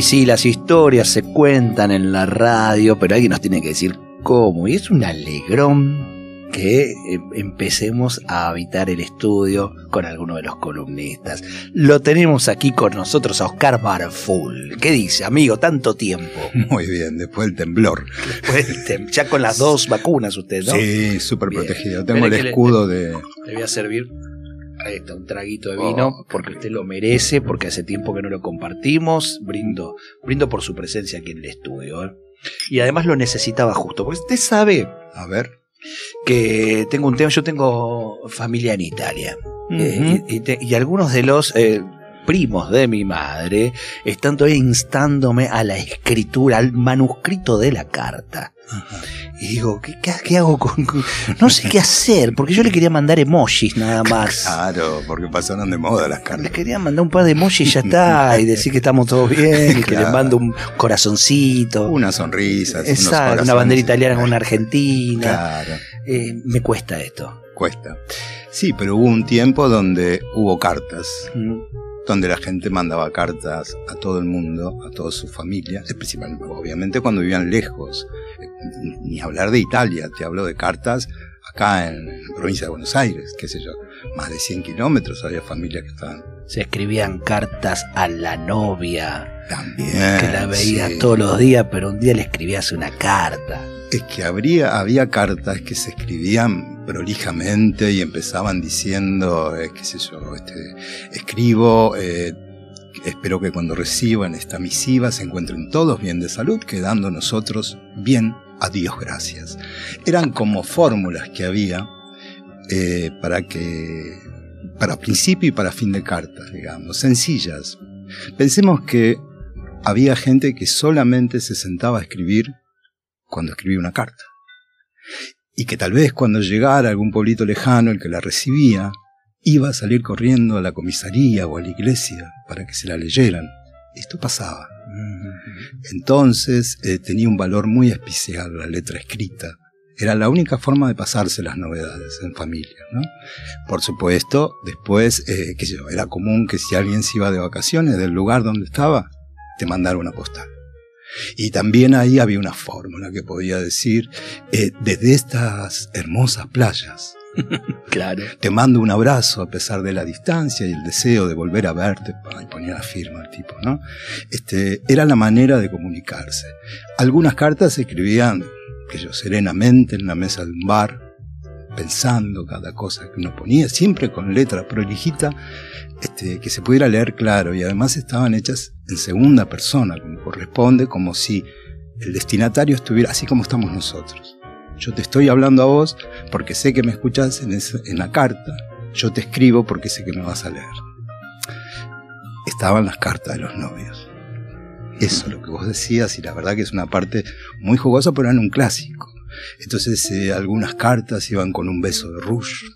Y sí, las historias se cuentan en la radio, pero alguien nos tiene que decir cómo. Y es un alegrón que eh, empecemos a habitar el estudio con alguno de los columnistas. Lo tenemos aquí con nosotros a Oscar Barful. ¿Qué dice, amigo? Tanto tiempo. Muy bien, después del temblor. ya con las dos vacunas usted, ¿no? Sí, súper protegido. Tengo el escudo de... Le voy a servir Ahí está, un traguito de vino, oh. porque usted lo merece, porque hace tiempo que no lo compartimos. Brindo, brindo por su presencia aquí en el estudio. ¿eh? Y además lo necesitaba justo, porque usted sabe. A ver que tengo un tema, yo tengo familia en Italia. Eh, y, algunos de los eh, primos de mi madre están todavía instándome a la escritura, al manuscrito de la carta. Y digo, ¿qué, ¿qué, hago con.? No sé qué hacer, porque yo le quería mandar emojis nada más. Claro, porque pasaron de moda las cartas. Le quería mandar un par de emojis y ya está, y decir que estamos todos bien, y que le mando un corazoncito. Una sonrisa, Exacto, una bandera italiana con una argentina. Claro. Eh, me cuesta esto. Cuesta. Sí, pero hubo un tiempo donde hubo cartas. Mm donde la gente mandaba cartas a todo el mundo, a toda su familia, principalmente, obviamente cuando vivían lejos. Ni hablar de Italia, te hablo de cartas acá en, la provincia de Buenos Aires, qué sé yo, más de 100 kilómetros había familias que estaban. Se escribían cartas a la novia. También. Que la veía todos los días, pero un día le escribías una carta. Es que había cartas que se escribían prolijamente y empezaban diciendo, eh, qué sé yo, este, escribo, eh, espero que cuando reciban esta misiva se encuentren todos bien de salud, quedando nosotros bien, a Dios gracias. Eran como fórmulas que había eh, para que, para principio y para fin de cartas, digamos, sencillas. Pensemos que había gente que solamente se sentaba a escribir cuando escribía una carta. Y que tal vez cuando llegara a algún pueblito lejano el que la recibía, iba a salir corriendo a la comisaría o a la iglesia para que se la leyeran. Esto pasaba. Entonces eh, tenía un valor muy especial la letra escrita. Era la única forma de pasarse las novedades en familia. ¿no? Por supuesto, después, eh, que era común que si alguien se iba de vacaciones del lugar donde estaba, te mandara una postal. Y también ahí había una fórmula que podía decir, eh, desde estas hermosas playas, claro. Te mando un abrazo a pesar de la distancia y el deseo de volver a verte. Y ponía la firma el tipo, ¿no? Este, era la manera de comunicarse. Algunas cartas se escribían, que yo, serenamente en la mesa de un bar, pensando cada cosa que uno ponía, siempre con letra prolijita, este, que se pudiera leer claro y además estaban hechas en segunda persona, como corresponde, como si el destinatario estuviera así como estamos nosotros. Yo te estoy hablando a vos porque sé que me escuchas en, en la carta, yo te escribo porque sé que me vas a leer. Estaban las cartas de los novios. Eso es lo que vos decías y la verdad que es una parte muy jugosa, pero en un clásico. Entonces eh, algunas cartas iban con un beso de rouge,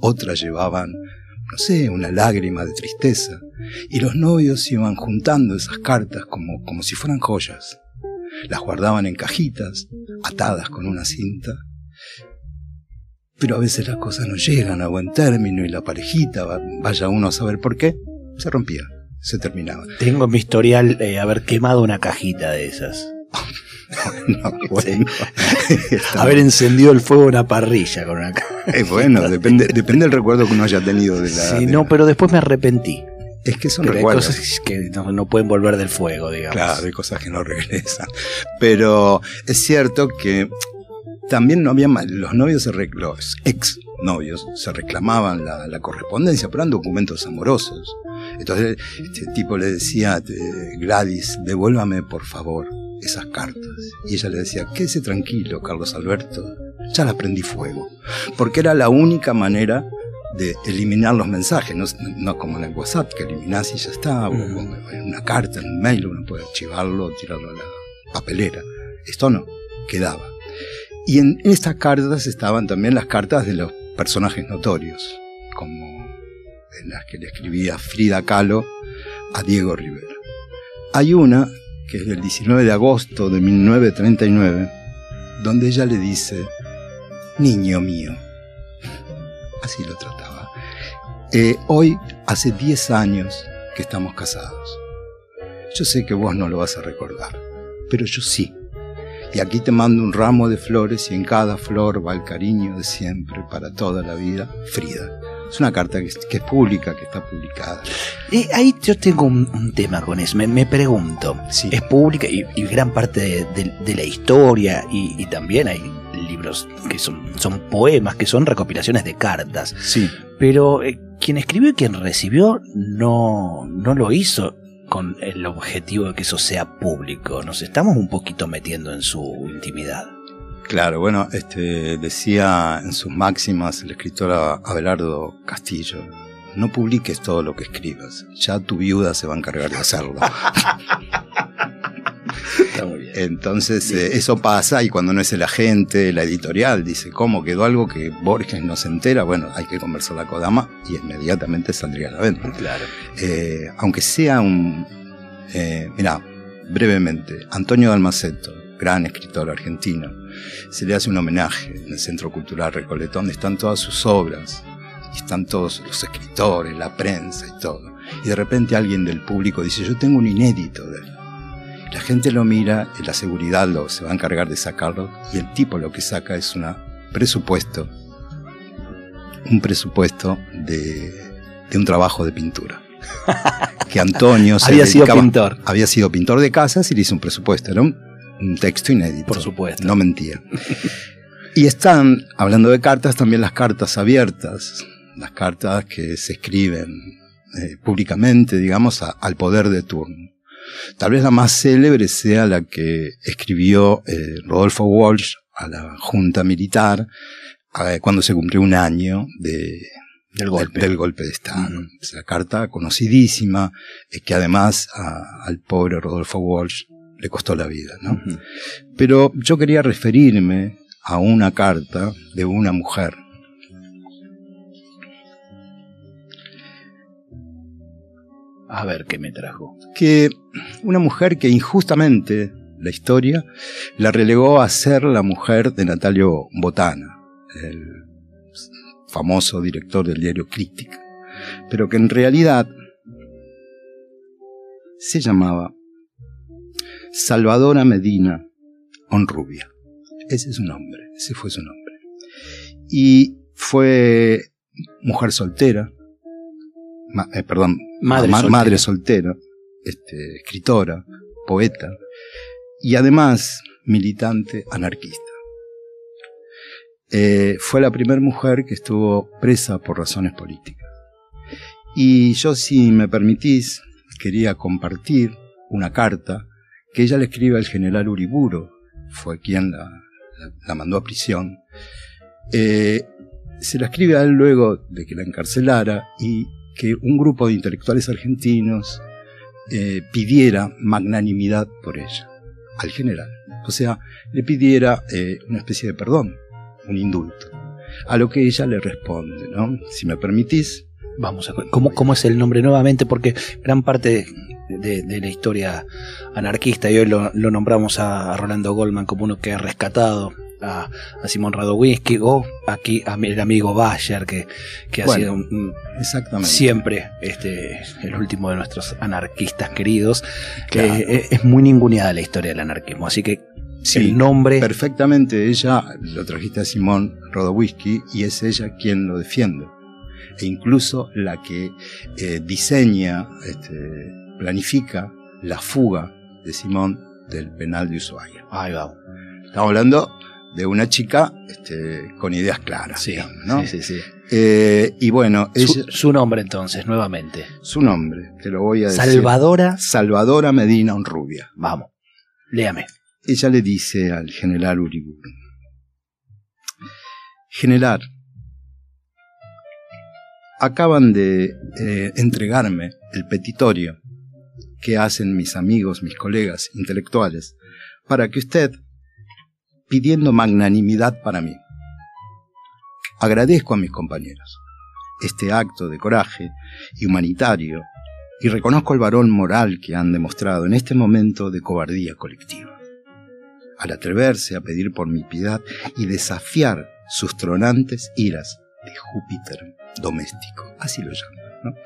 otras llevaban, no sé, una lágrima de tristeza, y los novios iban juntando esas cartas como, como si fueran joyas. Las guardaban en cajitas, atadas con una cinta. Pero a veces las cosas no llegan a buen término y la parejita, vaya uno a saber por qué, se rompía, se terminaba. Tengo en mi historial eh, haber quemado una cajita de esas. Haber encendido el fuego en una parrilla con una Es bueno, depende, depende del recuerdo que uno haya tenido de la. Sí, no, pero después me arrepentí. Es que son recuerdos. cosas que no, pueden volver del fuego, digamos. Claro, hay cosas que no regresan. Pero es cierto que también no había los novios, se los ex novios se reclamaban la, la, correspondencia, pero eran documentos amorosos. Entonces este tipo le decía, Gladys, devuélvame por favor esas cartas. Y ella le decía, quédese tranquilo, Carlos Alberto, ya las prendí fuego. Porque era la única manera de eliminar los mensajes, no, como en el WhatsApp, que eliminás y ya está, o en una carta, en un mail, uno puede archivarlo, tirarlo a la papelera. Esto no, quedaba. Y en estas cartas estaban también las cartas de los personajes notorios, como en las que le escribía Frida Kahlo a Diego Rivera. Hay una, que es del 19 de agosto de 1939, donde ella le dice, niño mío, así lo trataba, eh, hoy hace 10 años que estamos casados. Yo sé que vos no lo vas a recordar, pero yo sí. Y aquí te mando un ramo de flores y en cada flor va el cariño de siempre para toda la vida, Frida. Es una carta que, es pública, que está publicada. Y ahí yo tengo un, tema con eso. Me, pregunto, es pública y, gran parte de, la historia y, también hay libros que son, son poemas, que son recopilaciones de cartas. Sí. Pero eh, quien escribió y quien recibió no, no lo hizo con el objetivo de que eso sea público. Nos estamos un poquito metiendo en su intimidad. Claro, bueno, este, decía en sus máximas el escritor Abelardo Castillo, no publiques todo lo que escribas, ya tu viuda se va a encargar de hacerlo. Está muy bien. Entonces eh, eso pasa y cuando no es el agente, la editorial dice, ¿cómo quedó algo que Borges no se entera? Bueno, hay que conversar la Kodama y inmediatamente saldría a la venta. Claro. Eh, aunque sea un... Eh, mira, brevemente, Antonio Dalmaceto, gran escritor argentino, se le hace un homenaje en el Centro Cultural Recoleta, donde están todas sus obras, y están todos los escritores, la prensa y todo. Y de repente alguien del público dice, yo tengo un inédito de él. La gente lo mira, y la seguridad lo, se va a encargar de sacarlo, y el tipo lo que saca es un presupuesto, un presupuesto de, de un trabajo de pintura. que Antonio había sido pintor. Había sido pintor de casas y le hizo un presupuesto. Era un un texto inédito. Por supuesto. No mentía. y están, hablando de cartas, también las cartas abiertas, las cartas que se escriben eh, públicamente, digamos, al poder de turno. Tal vez la más célebre sea la que escribió eh, Rodolfo Walsh a la Junta Militar eh, cuando se cumplió un año de, del golpe. Del, golpe de Estado. Es la carta conocidísima, que además al pobre Rodolfo Walsh le costó la vida, ¿no? Pero yo quería referirme a una carta de una mujer. A ver qué me trajo. Que una mujer que injustamente la historia la relegó a ser la mujer de Natalio Botana, el famoso director del diario Crítica, pero que en realidad se llamaba Salvadora Medina Honrubia. Ese es su nombre, ese fue su nombre. Y fue mujer soltera, eh, perdón, madre, soltera. este, escritora, poeta, y además militante anarquista. Eh, fue la primera mujer que estuvo presa por razones políticas. Y yo, si me permitís, quería compartir una carta que ella le escribe al general Uriburo, fue quien la, mandó a prisión. Eh, se la escribe a él luego de que la encarcelara y que un grupo de intelectuales argentinos eh, pidiera magnanimidad por ella, al general. O sea, le pidiera eh, una especie de perdón, un indulto. A lo que ella le responde, ¿no? Si me permitís. Vamos a ¿cómo, cómo es el nombre nuevamente? Porque gran parte de, la historia anarquista y hoy lo, nombramos a, Rolando Goldman como uno que ha rescatado a, Simón Radowinsky o aquí a mi, el amigo Bayer que, que ha sido siempre este, el último de nuestros anarquistas queridos. Eh, es muy ninguneada la historia del anarquismo, así que el nombre... Perfectamente, ella lo trajiste a Simón Rodowisky y es ella quien lo defiende. E incluso la que eh, diseña este, planifica la fuga de Simón del penal de Ushuaia. Ahí va. Estamos hablando de una chica este, con ideas claras. Sí, sí, sí. sí. Eh, y bueno, su, nombre entonces, nuevamente. Su nombre, te lo voy a decir. Salvadora. Salvadora Medina Honrubia. Vamos, léame. Ella le dice al general Uriburu. General, acaban de eh, entregarme el petitorio que hacen mis amigos, mis colegas intelectuales, para que usted, pidiendo magnanimidad para mí, agradezco a mis compañeros este acto de coraje y humanitario y reconozco el varón moral que han demostrado en este momento de cobardía colectiva. Al atreverse a pedir por mi piedad y desafiar sus tronantes iras de Júpiter doméstico, así lo llamo.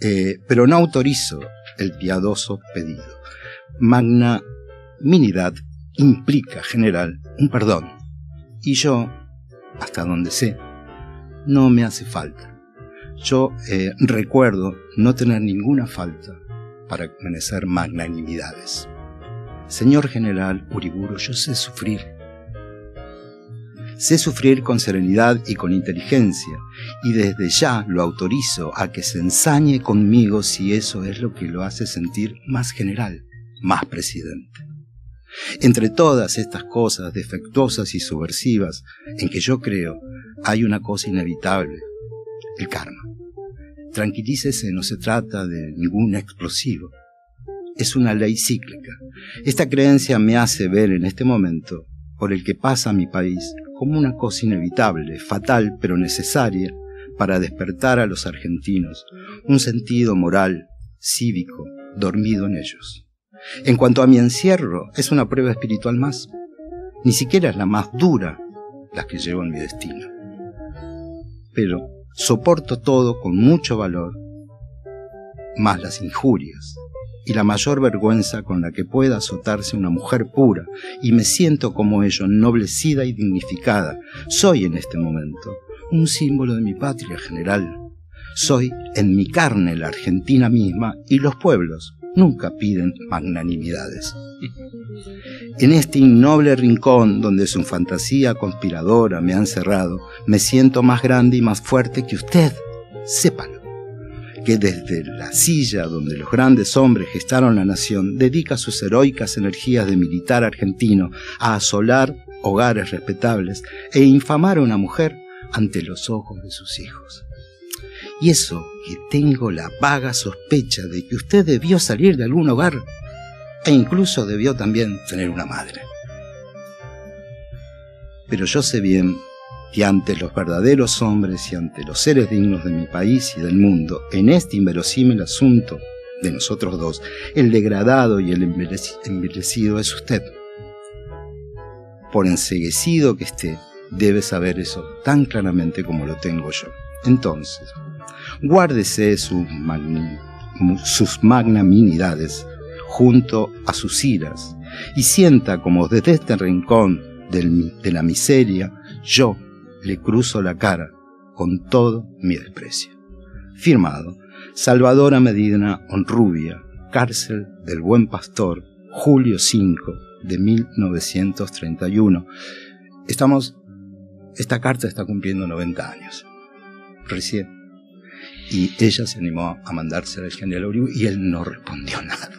Eh, pero no autorizo el piadoso pedido. Magnanimidad implica, general, un perdón. Y yo, hasta donde sé, no me hace falta. Yo eh, recuerdo no tener ninguna falta para merecer magnanimidades. Señor general Uriburu, yo sé sufrir. Sé sufrir con serenidad y con inteligencia, y desde ya lo autorizo a que se ensañe conmigo si eso es lo que lo hace sentir más general, más presidente. Entre todas estas cosas defectuosas y subversivas en que yo creo, hay una cosa inevitable, el karma. Tranquilícese, no se trata de ningún explosivo. Es una ley cíclica. Esta creencia me hace ver en este momento por el que pasa mi país como una cosa inevitable, fatal, pero necesaria para despertar a los argentinos un sentido moral, cívico, dormido en ellos. En cuanto a mi encierro, es una prueba espiritual más. Ni siquiera es la más dura la que llevo en mi destino. Pero soporto todo con mucho valor, más las injurias y la mayor vergüenza con la que pueda azotarse una mujer pura, y me siento como ello, ennoblecida y dignificada. Soy en este momento un símbolo de mi patria general. Soy en mi carne la Argentina misma y los pueblos nunca piden magnanimidades. En este innoble rincón donde su fantasía conspiradora me han cerrado, me siento más grande y más fuerte que usted. Sépalo, que desde la silla donde los grandes hombres gestaron la nación, dedica sus heroicas energías de militar argentino a asolar hogares respetables e infamar a una mujer ante los ojos de sus hijos. Y eso que tengo la vaga sospecha de que usted debió salir de algún hogar e incluso debió también tener una madre. Pero yo sé bien que ante los verdaderos hombres y ante los seres dignos de mi país y del mundo, en este inverosímil asunto de nosotros dos, el degradado y el envilecido es usted. Por enseguecido que esté, debe saber eso tan claramente como lo tengo yo. Entonces, guárdese sus, magnaminidades junto a sus iras y sienta como desde este rincón de la miseria yo le cruzo la cara con todo mi desprecio. Firmado, Salvadora Medina Honrubia, cárcel del Buen Pastor, julio 5 de 1931. Estamos, esta carta está cumpliendo 90 años, recién. Y ella se animó a mandarse al general Uribe y él no respondió nada.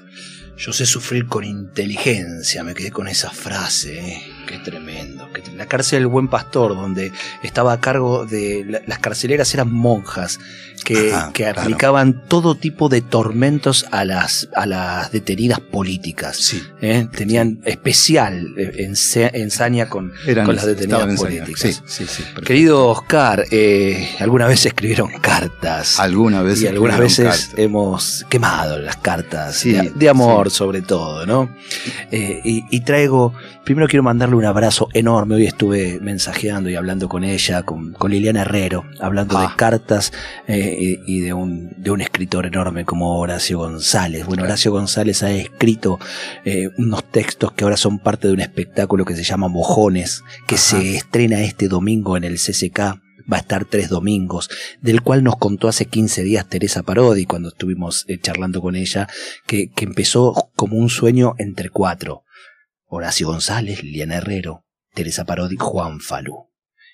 Yo sé sufrir con inteligencia, me quedé con esa frase, ¿eh? Qué tremendo. La cárcel del Buen Pastor, donde estaba a cargo de. Las carceleras eran monjas que, que aplicaban todo tipo de tormentos a las, a las detenidas políticas. Sí. ¿eh? Tenían especial eh, ensaña con, con las detenidas políticas. Sí, sí, Querido Oscar, alguna vez escribieron cartas. Alguna vez. Y algunas veces hemos quemado las cartas de amor sobre todo, ¿no? Eh, y, traigo, primero quiero mandarle un abrazo enorme, hoy estuve mensajeando y hablando con ella, con, Liliana Herrero, hablando de ah. cartas eh, y de un, de un escritor enorme como Horacio González. Bueno, Horacio González ha escrito eh, unos textos que ahora son parte de un espectáculo que se llama Mojones, que se estrena este domingo en el CCK va a estar tres domingos, del cual nos contó hace 15 días Teresa Parodi cuando estuvimos eh, charlando con ella, que, que empezó como un sueño entre cuatro. Horacio González, Liliana Herrero, Teresa Parodi, Juan Falú.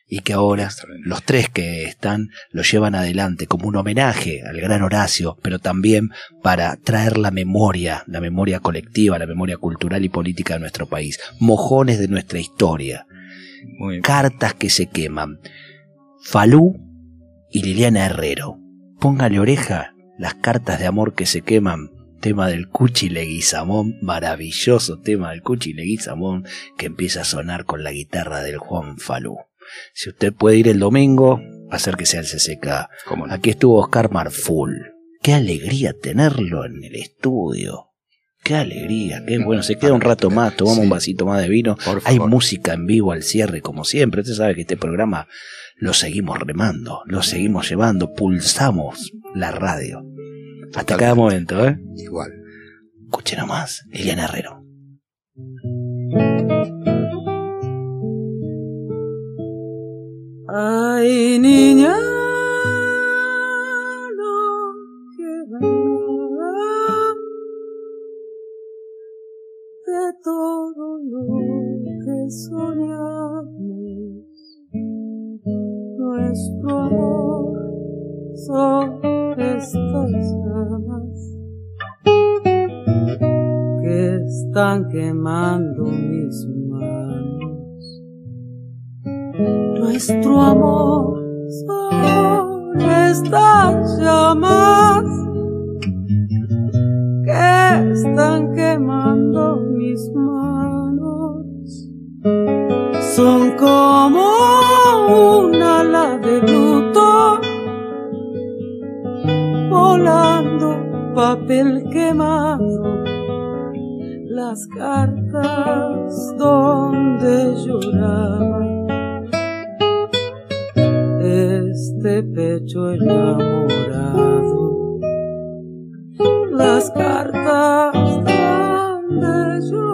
Y que ahora los tres que están lo llevan adelante como un homenaje al gran Horacio, pero también para traer la memoria, la memoria colectiva, la memoria cultural y política de nuestro país, mojones de nuestra historia, cartas que se queman. Falú y Liliana Herrero. póngale oreja, las cartas de amor que se queman, tema del Cuchi Leguizamón, maravilloso tema del Cuchi Leguizamón que empieza a sonar con la guitarra del Juan Falú. Si usted puede ir el domingo, acérquese al CCK. Aquí estuvo Oscar Marful. Qué alegría tenerlo en el estudio. Qué alegría, qué bueno. Se queda un rato más, tomamos un vasito más de vino. Hay música en vivo al cierre, como siempre. Usted sabe que este programa lo seguimos remando, lo seguimos llevando, pulsamos la radio. Hasta cada momento, ¿eh? Igual. Escuche nomás, Liliana Herrero. Ay, niña, no de todo lo que soñamos. Nuestro amor son estas llamas que están quemando mis manos. Nuestro amor son estas llamas que están quemando mis manos. Son como un ala de papel quemado, las cartas donde lloraba. Este pecho enamorado, las cartas donde lloraba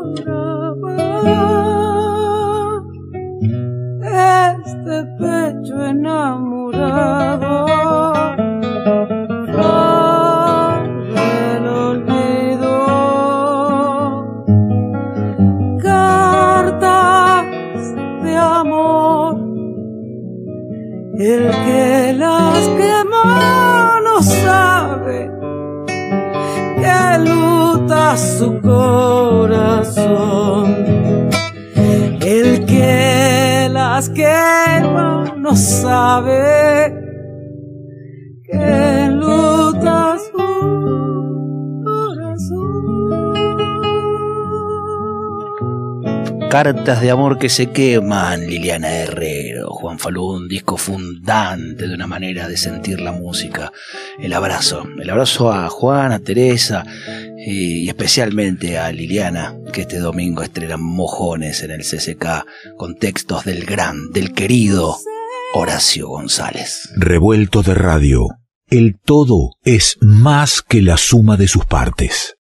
Cartas de amor que se queman, Liliana Herrero, Juan Falú, un disco fundante de una manera de sentir la música. El abrazo, el abrazo a Juan, a Teresa y especialmente a Liliana, que este domingo estrena Mojones en el CCK con textos del gran, del querido Horacio González. Revuelto de radio. El todo es más que la suma de sus partes.